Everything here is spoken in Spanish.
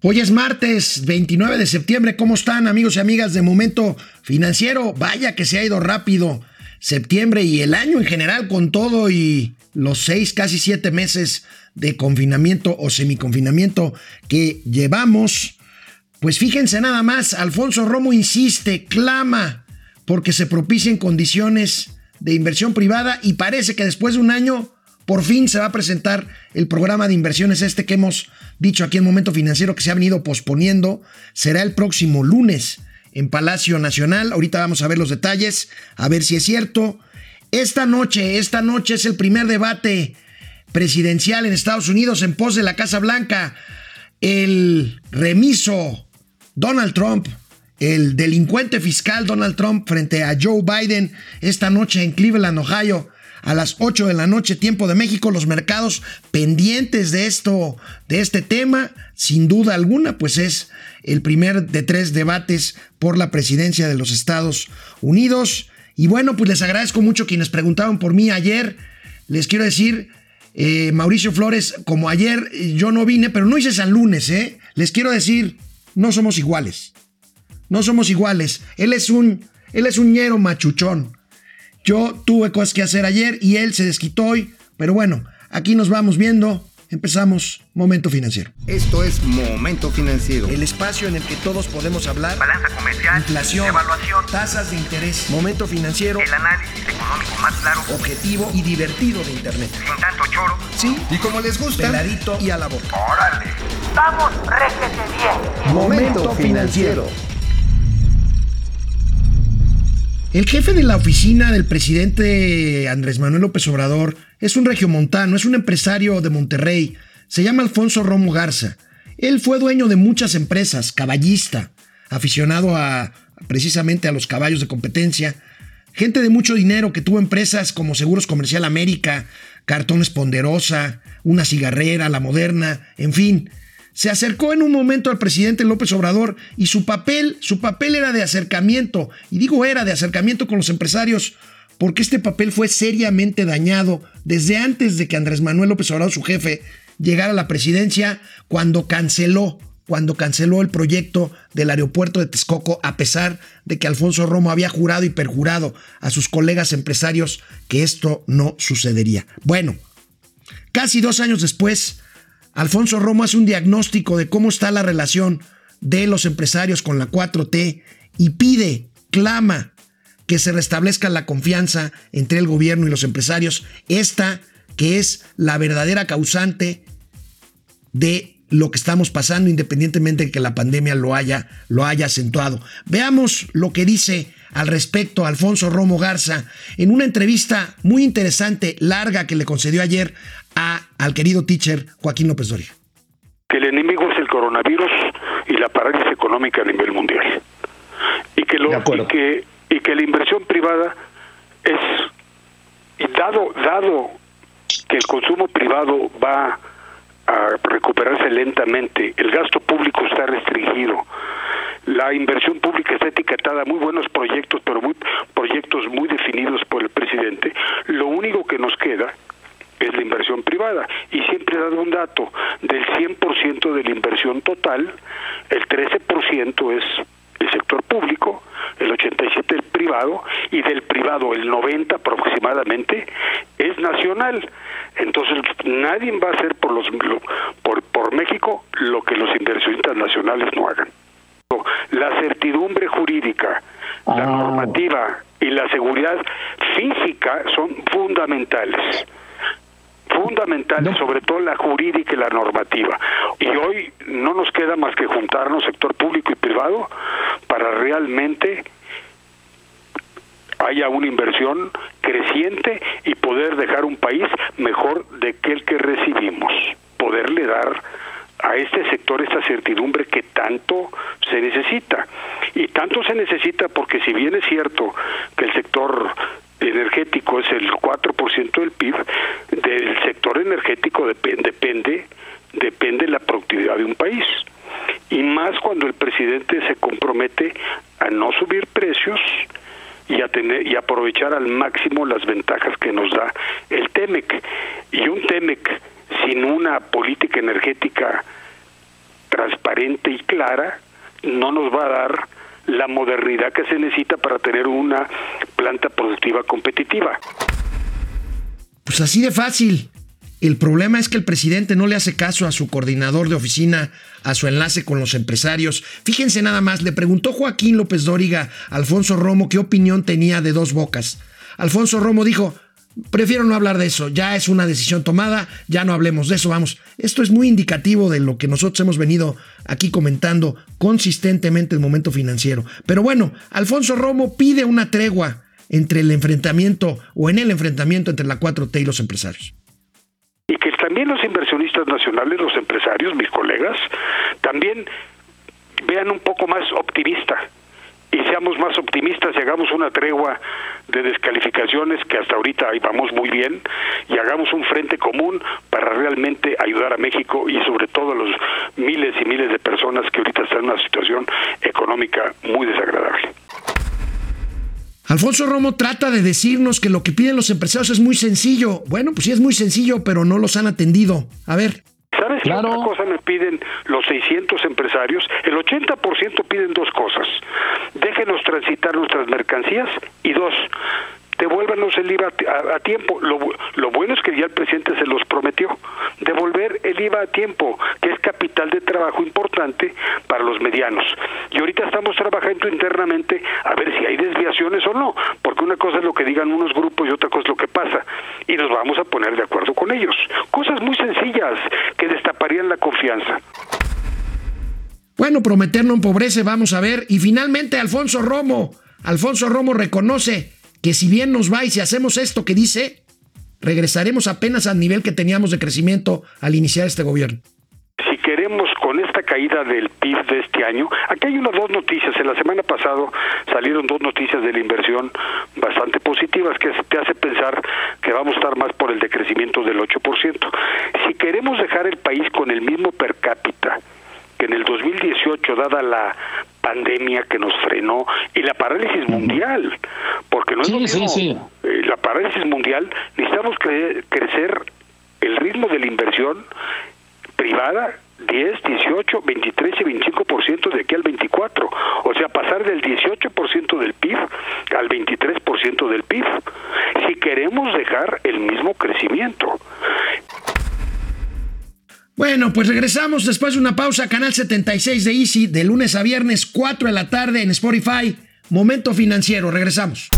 Hoy es martes 29 de septiembre. ¿Cómo están amigos y amigas de Momento Financiero? Vaya que se ha ido rápido septiembre y el año en general con todo y los seis, casi siete meses de confinamiento o semiconfinamiento que llevamos. Pues fíjense nada más, Alfonso Romo insiste, clama porque se propicien condiciones de inversión privada y parece que después de un año por fin se va a presentar el programa de inversiones este que hemos dicho aquí en Momento Financiero que se ha venido posponiendo. Será el próximo lunes en Palacio Nacional. Ahorita vamos a ver los detalles, a ver si es cierto. Esta noche, esta noche es el primer debate presidencial en Estados Unidos en pos de la Casa Blanca. El remiso Donald Trump, el delincuente fiscal Donald Trump frente a Joe Biden esta noche en Cleveland, Ohio a las 8 de la noche, tiempo de México, los mercados pendientes de esto, de este tema, sin duda alguna, pues es el primer de tres debates por la presidencia de los Estados Unidos. Y bueno, pues les agradezco mucho quienes preguntaban por mí ayer. Les quiero decir, eh, Mauricio Flores, como ayer yo no vine, pero no hice San Lunes, ¿eh? Les quiero decir, no somos iguales. No somos iguales. Él es un, él es un ñero machuchón. Yo tuve cosas que hacer ayer y él se desquitó hoy, pero bueno, aquí nos vamos viendo. Empezamos Momento Financiero. Esto es Momento Financiero. El espacio en el que todos podemos hablar. Balanza comercial. Inflación. Evaluación. Tasas de interés. Momento Financiero. El análisis económico más claro. Objetivo y divertido de Internet. Sin tanto choro. Sí. Y como les gusta. Peladito y a la boca. ¡Órale! ¡Vamos, réjete bien! Momento Financiero. El jefe de la oficina del presidente Andrés Manuel López Obrador es un regiomontano, es un empresario de Monterrey. Se llama Alfonso Romo Garza. Él fue dueño de muchas empresas, caballista, aficionado a precisamente a los caballos de competencia. Gente de mucho dinero que tuvo empresas como Seguros Comercial América, Cartones Ponderosa, una cigarrera, la moderna, en fin se acercó en un momento al presidente López Obrador y su papel, su papel era de acercamiento, y digo era de acercamiento con los empresarios, porque este papel fue seriamente dañado desde antes de que Andrés Manuel López Obrador, su jefe, llegara a la presidencia, cuando canceló, cuando canceló el proyecto del aeropuerto de Texcoco, a pesar de que Alfonso Romo había jurado y perjurado a sus colegas empresarios que esto no sucedería. Bueno, casi dos años después, Alfonso Romo hace un diagnóstico de cómo está la relación de los empresarios con la 4T y pide, clama que se restablezca la confianza entre el gobierno y los empresarios, esta que es la verdadera causante de lo que estamos pasando, independientemente de que la pandemia lo haya, lo haya acentuado. Veamos lo que dice al respecto Alfonso Romo Garza en una entrevista muy interesante, larga, que le concedió ayer al querido teacher Joaquín López Doria. Que el enemigo es el coronavirus y la parálisis económica a nivel mundial. Y que, lo, y que, y que la inversión privada es, dado, dado que el consumo privado va a recuperarse lentamente, el gasto público está restringido, la inversión pública está etiquetada, muy buenos proyectos, pero muy proyectos muy definidos por el presidente, lo único que nos queda privada. Y siempre he dado un dato, del 100% de la inversión total, el 13% es el sector público, el 87 el privado y del privado el 90 aproximadamente es nacional. Entonces nadie va a hacer por los por, por México lo que los inversionistas nacionales no hagan. La certidumbre jurídica, la normativa y la seguridad física son fundamentales fundamentales, sobre todo la jurídica y la normativa. Y hoy no nos queda más que juntarnos, sector público y privado, para realmente haya una inversión creciente y poder dejar un país mejor de que el que recibimos, poderle dar a este sector esta certidumbre que tanto se necesita. Y tanto se necesita porque si bien es cierto que el sector energético es el 4% del PIB, del sector energético depende, depende, depende la productividad de un país. Y más cuando el presidente se compromete a no subir precios y a tener y aprovechar al máximo las ventajas que nos da el TEMEC. Y un TEMEC sin una política energética transparente y clara no nos va a dar la modernidad que se necesita para tener una planta productiva competitiva. Pues así de fácil. El problema es que el presidente no le hace caso a su coordinador de oficina, a su enlace con los empresarios. Fíjense nada más, le preguntó Joaquín López Dóriga a Alfonso Romo qué opinión tenía de dos bocas. Alfonso Romo dijo, prefiero no hablar de eso, ya es una decisión tomada, ya no hablemos de eso, vamos. Esto es muy indicativo de lo que nosotros hemos venido aquí comentando consistentemente el momento financiero. Pero bueno, Alfonso Romo pide una tregua entre el enfrentamiento o en el enfrentamiento entre la 4T y los empresarios y que también los inversionistas nacionales, los empresarios, mis colegas, también vean un poco más optimista y seamos más optimistas y hagamos una tregua de descalificaciones que hasta ahorita ahí vamos muy bien y hagamos un frente común para realmente ayudar a México y sobre todo a los miles y miles de personas que ahorita están en una situación económica muy desagradable. Alfonso Romo trata de decirnos que lo que piden los empresarios es muy sencillo. Bueno, pues sí es muy sencillo, pero no los han atendido. A ver. ¿Sabes qué otra cosa me piden los 600 empresarios? El 80% piden dos cosas. Déjenos transitar nuestras mercancías y dos, devuélvanos el IVA a, tiempo. Lo, lo, bueno es que ya el presidente se los prometió, devolver el IVA a tiempo, que es capital de trabajo importante para los medianos. Y ahorita estamos trabajando internamente a ver si hay desviaciones o no, porque una cosa es lo que digan unos grupos y otra cosa es lo que pasa. Y nos vamos a poner de acuerdo con ellos. Cosas muy sencillas que destaparían la confianza. Bueno, prometer no empobrece, vamos a ver. Y finalmente, Alfonso Romo. Alfonso Romo reconoce que si bien nos va y si hacemos esto que dice, regresaremos apenas al nivel que teníamos de crecimiento al iniciar este gobierno. Si queremos con esta caída del PIB de este año, aquí hay unas dos noticias. En la semana pasada salieron dos noticias de la inversión bastante positivas que te hace pensar que vamos a estar más por el decrecimiento del 8%. Si queremos dejar el país con el mismo per cápita que en el 2018, dada la pandemia que nos frenó y la parálisis mundial, porque no es lo mismo, eh, la parálisis mundial, necesitamos crecer el ritmo de la inversión privada 10, 18, 23 y 25% de aquí al 24. O sea, pasar del 18% del PIB al 23% del PIB. Si queremos dejar el mismo crecimiento. Bueno, pues regresamos después de una pausa. Canal 76 de Easy, de lunes a viernes, 4 de la tarde en Spotify. Momento financiero. Regresamos.